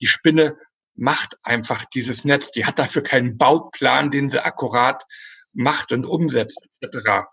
Die Spinne macht einfach dieses Netz. Die hat dafür keinen Bauplan, den sie akkurat macht und umsetzt, etc.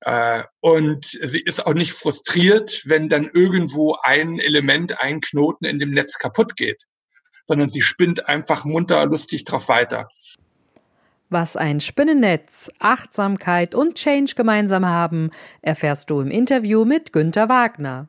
Äh, und sie ist auch nicht frustriert, wenn dann irgendwo ein Element, ein Knoten in dem Netz kaputt geht, sondern sie spinnt einfach munter, lustig drauf weiter. Was ein Spinnennetz, Achtsamkeit und Change gemeinsam haben, erfährst du im Interview mit Günter Wagner.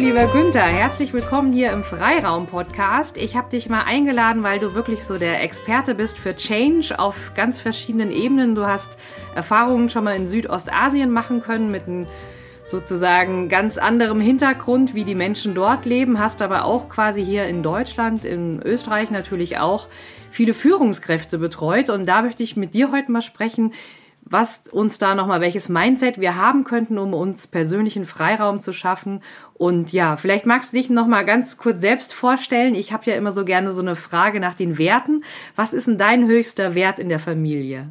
Lieber Günther, herzlich willkommen hier im Freiraum Podcast. Ich habe dich mal eingeladen, weil du wirklich so der Experte bist für Change auf ganz verschiedenen Ebenen. Du hast Erfahrungen schon mal in Südostasien machen können mit einem sozusagen ganz anderem Hintergrund, wie die Menschen dort leben, hast aber auch quasi hier in Deutschland, in Österreich natürlich auch viele Führungskräfte betreut und da möchte ich mit dir heute mal sprechen, was uns da nochmal, welches Mindset wir haben könnten, um uns persönlichen Freiraum zu schaffen. Und ja, vielleicht magst du dich nochmal ganz kurz selbst vorstellen. Ich habe ja immer so gerne so eine Frage nach den Werten. Was ist denn dein höchster Wert in der Familie?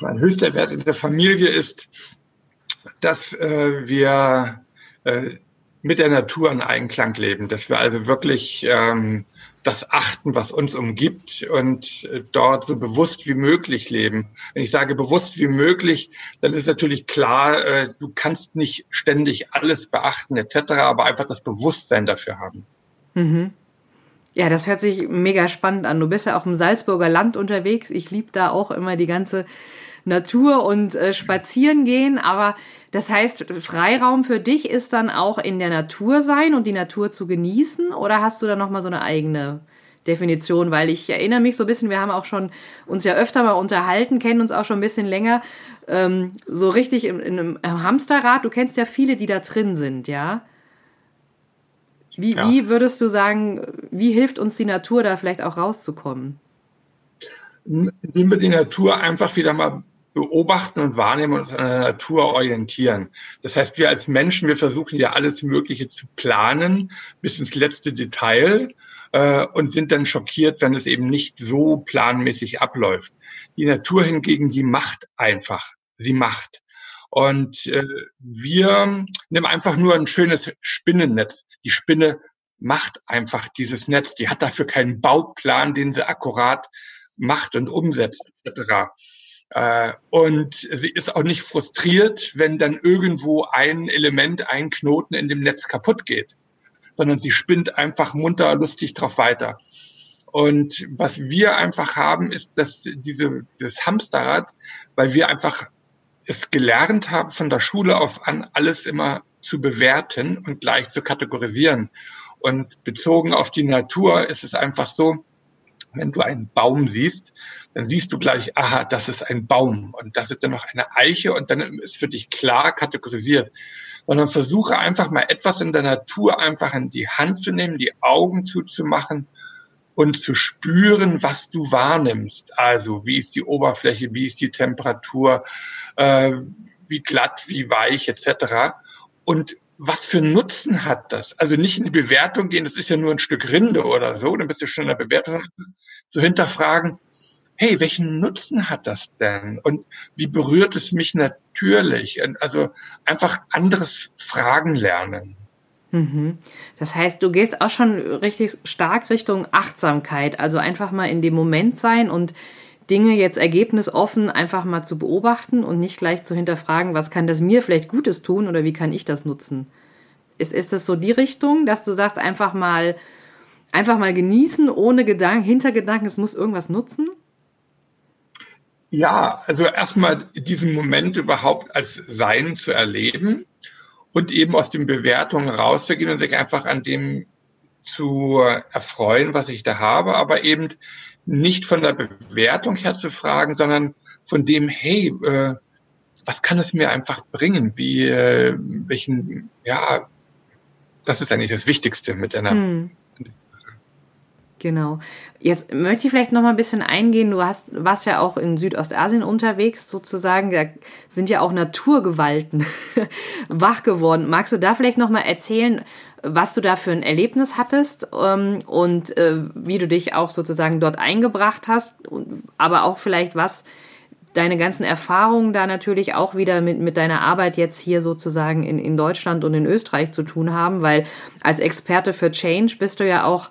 Mein höchster Wert in der Familie ist, dass äh, wir äh, mit der Natur in Einklang leben, dass wir also wirklich ähm, das achten, was uns umgibt und äh, dort so bewusst wie möglich leben. Wenn ich sage bewusst wie möglich, dann ist natürlich klar, äh, du kannst nicht ständig alles beachten etc., aber einfach das Bewusstsein dafür haben. Mhm. Ja, das hört sich mega spannend an. Du bist ja auch im Salzburger Land unterwegs. Ich liebe da auch immer die ganze Natur und äh, spazieren gehen, aber das heißt, Freiraum für dich ist dann auch in der Natur sein und die Natur zu genießen oder hast du da nochmal so eine eigene Definition? Weil ich erinnere mich so ein bisschen, wir haben auch schon uns ja öfter mal unterhalten, kennen uns auch schon ein bisschen länger, ähm, so richtig in, in einem Hamsterrad. Du kennst ja viele, die da drin sind, ja? Wie, ja. wie würdest du sagen, wie hilft uns die Natur da vielleicht auch rauszukommen? Indem wir die Natur einfach wieder mal beobachten und wahrnehmen und uns an der Natur orientieren. Das heißt, wir als Menschen, wir versuchen ja alles Mögliche zu planen bis ins letzte Detail äh, und sind dann schockiert, wenn es eben nicht so planmäßig abläuft. Die Natur hingegen, die macht einfach. Sie macht. Und äh, wir nehmen einfach nur ein schönes Spinnennetz. Die Spinne macht einfach dieses Netz. Die hat dafür keinen Bauplan, den sie akkurat macht und umsetzt, etc. Äh, und sie ist auch nicht frustriert, wenn dann irgendwo ein Element, ein Knoten in dem Netz kaputt geht, sondern sie spinnt einfach munter, lustig drauf weiter. Und was wir einfach haben, ist, dass diese, dieses Hamsterrad, weil wir einfach es gelernt haben, von der Schule auf an alles immer zu bewerten und gleich zu kategorisieren. Und bezogen auf die Natur ist es einfach so, wenn du einen Baum siehst, dann siehst du gleich, aha, das ist ein Baum und das ist dann noch eine Eiche und dann ist für dich klar kategorisiert. Sondern versuche einfach mal etwas in der Natur einfach in die Hand zu nehmen, die Augen zuzumachen und zu spüren, was du wahrnimmst. Also wie ist die Oberfläche, wie ist die Temperatur, äh, wie glatt, wie weich etc. Und was für Nutzen hat das? Also nicht in die Bewertung gehen, das ist ja nur ein Stück Rinde oder so, dann bist du schon in der Bewertung, zu hinterfragen, hey, welchen Nutzen hat das denn? Und wie berührt es mich natürlich? Also einfach anderes Fragen lernen. Mhm. Das heißt, du gehst auch schon richtig stark Richtung Achtsamkeit, also einfach mal in dem Moment sein und Dinge jetzt ergebnisoffen einfach mal zu beobachten und nicht gleich zu hinterfragen, was kann das mir vielleicht Gutes tun oder wie kann ich das nutzen? Ist, ist es so die Richtung, dass du sagst, einfach mal, einfach mal genießen, ohne Gedanken, Hintergedanken, es muss irgendwas nutzen? Ja, also erstmal diesen Moment überhaupt als Sein zu erleben und eben aus den Bewertungen rauszugehen und sich einfach an dem zu erfreuen, was ich da habe, aber eben nicht von der Bewertung her zu fragen, sondern von dem, hey, äh, was kann es mir einfach bringen? Wie, äh, welchen, ja, das ist eigentlich das Wichtigste mit einer. Hm. Genau. Jetzt möchte ich vielleicht noch mal ein bisschen eingehen. Du hast, warst ja auch in Südostasien unterwegs, sozusagen. Da sind ja auch Naturgewalten wach geworden. Magst du da vielleicht noch mal erzählen, was du da für ein Erlebnis hattest ähm, und äh, wie du dich auch sozusagen dort eingebracht hast, aber auch vielleicht was deine ganzen Erfahrungen da natürlich auch wieder mit, mit deiner Arbeit jetzt hier sozusagen in, in Deutschland und in Österreich zu tun haben, weil als Experte für Change bist du ja auch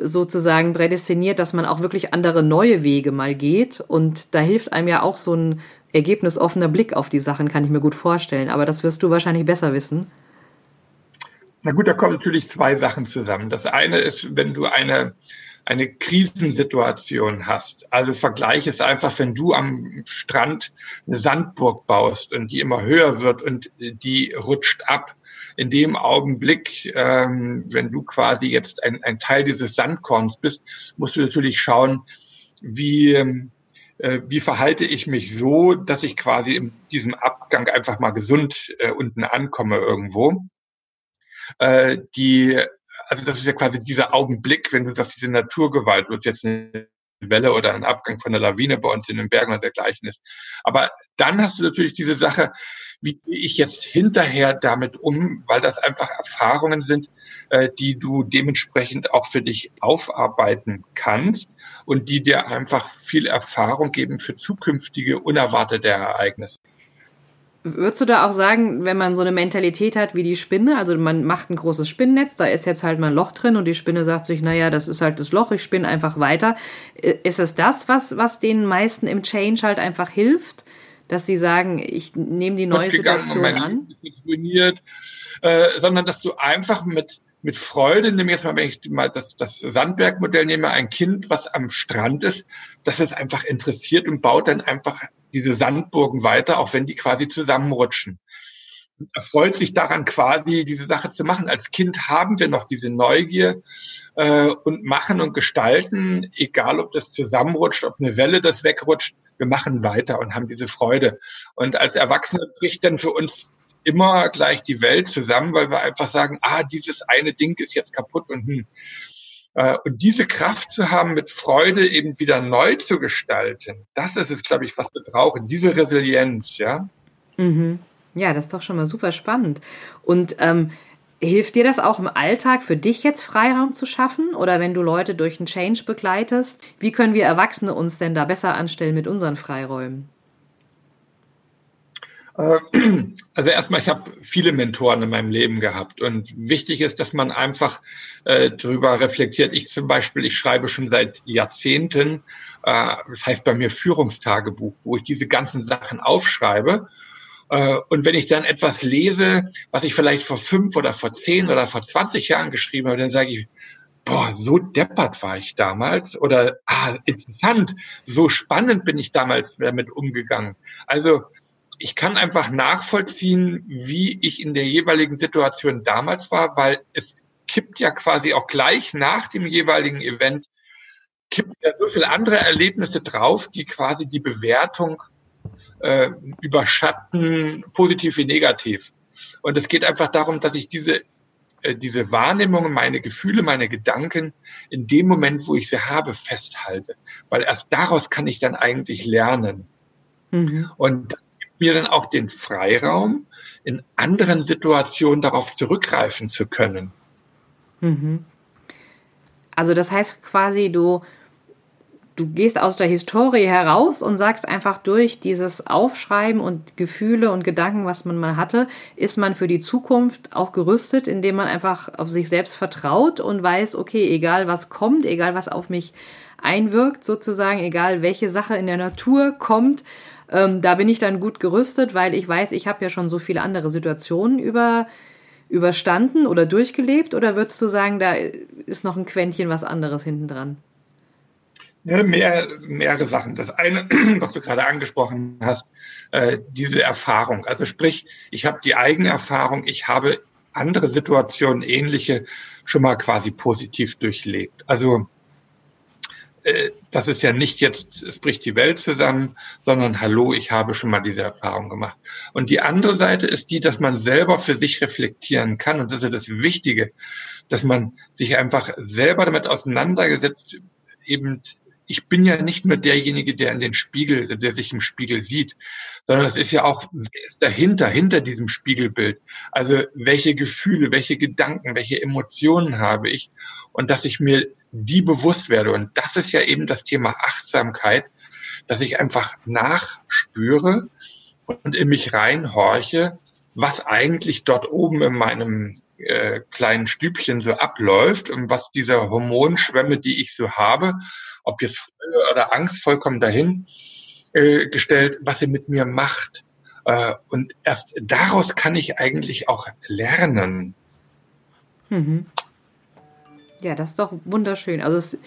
sozusagen prädestiniert, dass man auch wirklich andere neue Wege mal geht und da hilft einem ja auch so ein ergebnisoffener Blick auf die Sachen, kann ich mir gut vorstellen, aber das wirst du wahrscheinlich besser wissen. Na gut, da kommen natürlich zwei Sachen zusammen. Das eine ist, wenn du eine, eine Krisensituation hast. Also vergleich es einfach, wenn du am Strand eine Sandburg baust und die immer höher wird und die rutscht ab. In dem Augenblick, ähm, wenn du quasi jetzt ein, ein Teil dieses Sandkorns bist, musst du natürlich schauen, wie, äh, wie verhalte ich mich so, dass ich quasi in diesem Abgang einfach mal gesund äh, unten ankomme irgendwo äh, die, also das ist ja quasi dieser Augenblick, wenn du sagst, diese Naturgewalt, wird jetzt eine Welle oder ein Abgang von der Lawine bei uns in den Bergen und dergleichen ist. Aber dann hast du natürlich diese Sache, wie gehe ich jetzt hinterher damit um, weil das einfach Erfahrungen sind, äh, die du dementsprechend auch für dich aufarbeiten kannst und die dir einfach viel Erfahrung geben für zukünftige unerwartete Ereignisse. Würdest du da auch sagen, wenn man so eine Mentalität hat wie die Spinne, also man macht ein großes Spinnennetz, da ist jetzt halt mal ein Loch drin und die Spinne sagt sich, naja, das ist halt das Loch, ich spinne einfach weiter. Ist es das, was, was den meisten im Change halt einfach hilft? Dass sie sagen, ich nehme die neue Situation an? Ruiniert, äh, sondern dass du einfach mit, mit Freude, nehme jetzt mal, wenn ich mal das, das Sandbergmodell nehme, ein Kind, was am Strand ist, dass es einfach interessiert und baut dann einfach diese Sandburgen weiter, auch wenn die quasi zusammenrutschen. Er freut sich daran quasi, diese Sache zu machen. Als Kind haben wir noch diese Neugier äh, und machen und gestalten, egal ob das zusammenrutscht, ob eine Welle das wegrutscht, wir machen weiter und haben diese Freude. Und als Erwachsene bricht dann für uns immer gleich die Welt zusammen, weil wir einfach sagen, ah, dieses eine Ding ist jetzt kaputt und hm. Äh, und diese Kraft zu haben, mit Freude eben wieder neu zu gestalten, das ist es, glaube ich, was wir brauchen, diese Resilienz, ja. Mhm. Ja, das ist doch schon mal super spannend. Und ähm, hilft dir das auch im Alltag für dich jetzt Freiraum zu schaffen? Oder wenn du Leute durch einen Change begleitest, wie können wir Erwachsene uns denn da besser anstellen mit unseren Freiräumen? Äh, also erstmal, ich habe viele Mentoren in meinem Leben gehabt und wichtig ist, dass man einfach äh, darüber reflektiert. Ich zum Beispiel, ich schreibe schon seit Jahrzehnten, äh, das heißt bei mir Führungstagebuch, wo ich diese ganzen Sachen aufschreibe. Äh, und wenn ich dann etwas lese, was ich vielleicht vor fünf oder vor zehn oder vor 20 Jahren geschrieben habe, dann sage ich, boah, so deppert war ich damals oder ah, interessant, so spannend bin ich damals damit umgegangen. Also ich kann einfach nachvollziehen, wie ich in der jeweiligen Situation damals war, weil es kippt ja quasi auch gleich nach dem jeweiligen Event, kippt ja so viele andere Erlebnisse drauf, die quasi die Bewertung äh, überschatten, positiv wie negativ. Und es geht einfach darum, dass ich diese äh, diese Wahrnehmungen, meine Gefühle, meine Gedanken in dem Moment, wo ich sie habe, festhalte. Weil erst daraus kann ich dann eigentlich lernen. Mhm. Und mir dann auch den Freiraum, in anderen Situationen darauf zurückgreifen zu können. Mhm. Also das heißt quasi, du, du gehst aus der Historie heraus und sagst einfach durch dieses Aufschreiben und Gefühle und Gedanken, was man mal hatte, ist man für die Zukunft auch gerüstet, indem man einfach auf sich selbst vertraut und weiß, okay, egal was kommt, egal was auf mich einwirkt, sozusagen, egal welche Sache in der Natur kommt, ähm, da bin ich dann gut gerüstet, weil ich weiß, ich habe ja schon so viele andere Situationen über, überstanden oder durchgelebt. Oder würdest du sagen, da ist noch ein Quäntchen was anderes hinten dran? Ja, mehr, mehrere Sachen. Das eine, was du gerade angesprochen hast, äh, diese Erfahrung. Also sprich, ich habe die eigene Erfahrung, ich habe andere Situationen, ähnliche, schon mal quasi positiv durchlebt. Also das ist ja nicht jetzt, es bricht die Welt zusammen, sondern hallo, ich habe schon mal diese Erfahrung gemacht. Und die andere Seite ist die, dass man selber für sich reflektieren kann. Und das ist ja das Wichtige, dass man sich einfach selber damit auseinandergesetzt, eben ich bin ja nicht nur derjenige, der in den Spiegel, der sich im Spiegel sieht, sondern es ist ja auch, dahinter, hinter diesem Spiegelbild? Also welche Gefühle, welche Gedanken, welche Emotionen habe ich? Und dass ich mir die bewusst werde. Und das ist ja eben das Thema Achtsamkeit, dass ich einfach nachspüre und in mich reinhorche, was eigentlich dort oben in meinem äh, kleinen Stübchen so abläuft und was diese Hormonschwemme, die ich so habe, ob jetzt Freude oder Angst vollkommen dahin äh, gestellt, was sie mit mir macht. Äh, und erst daraus kann ich eigentlich auch lernen. Mhm. Ja, das ist doch wunderschön. Also es,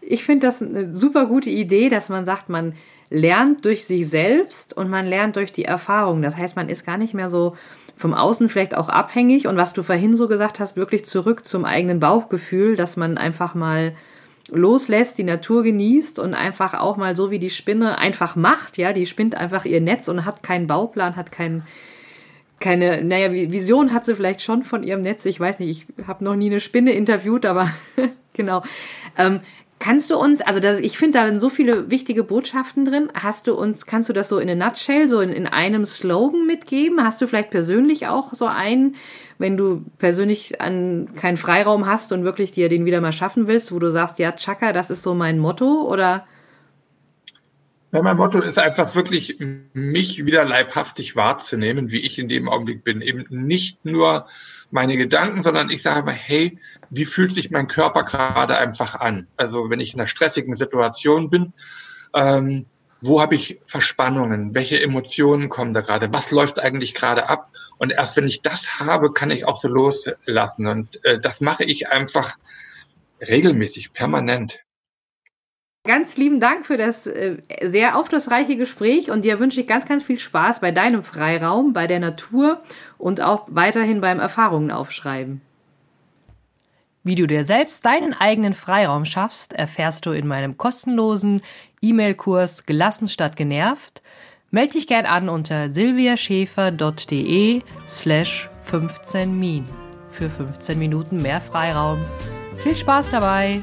ich finde das eine super gute Idee, dass man sagt, man lernt durch sich selbst und man lernt durch die Erfahrung. Das heißt, man ist gar nicht mehr so vom Außen vielleicht auch abhängig und was du vorhin so gesagt hast, wirklich zurück zum eigenen Bauchgefühl, dass man einfach mal loslässt, die Natur genießt und einfach auch mal so wie die Spinne einfach macht, ja, die spinnt einfach ihr Netz und hat keinen Bauplan, hat keinen keine, naja, Vision hat sie vielleicht schon von ihrem Netz. Ich weiß nicht, ich habe noch nie eine Spinne interviewt, aber genau. Ähm, kannst du uns, also das, ich finde, da sind so viele wichtige Botschaften drin. Hast du uns, kannst du das so in a nutshell, so in, in einem Slogan mitgeben? Hast du vielleicht persönlich auch so einen, wenn du persönlich an keinen Freiraum hast und wirklich dir den wieder mal schaffen willst, wo du sagst, ja, Chaka, das ist so mein Motto oder? Ja, mein Motto ist einfach wirklich, mich wieder leibhaftig wahrzunehmen, wie ich in dem Augenblick bin. Eben nicht nur meine Gedanken, sondern ich sage mal, hey, wie fühlt sich mein Körper gerade einfach an? Also wenn ich in einer stressigen Situation bin, ähm, wo habe ich Verspannungen? Welche Emotionen kommen da gerade? Was läuft eigentlich gerade ab? Und erst wenn ich das habe, kann ich auch so loslassen. Und äh, das mache ich einfach regelmäßig, permanent. Ganz lieben Dank für das äh, sehr aufschlussreiche Gespräch und dir wünsche ich ganz, ganz viel Spaß bei deinem Freiraum, bei der Natur und auch weiterhin beim Erfahrungen aufschreiben. Wie du dir selbst deinen eigenen Freiraum schaffst, erfährst du in meinem kostenlosen E-Mail-Kurs Gelassen statt genervt. Melde dich gern an unter silviaschäfer.de slash 15 Min für 15 Minuten mehr Freiraum. Viel Spaß dabei!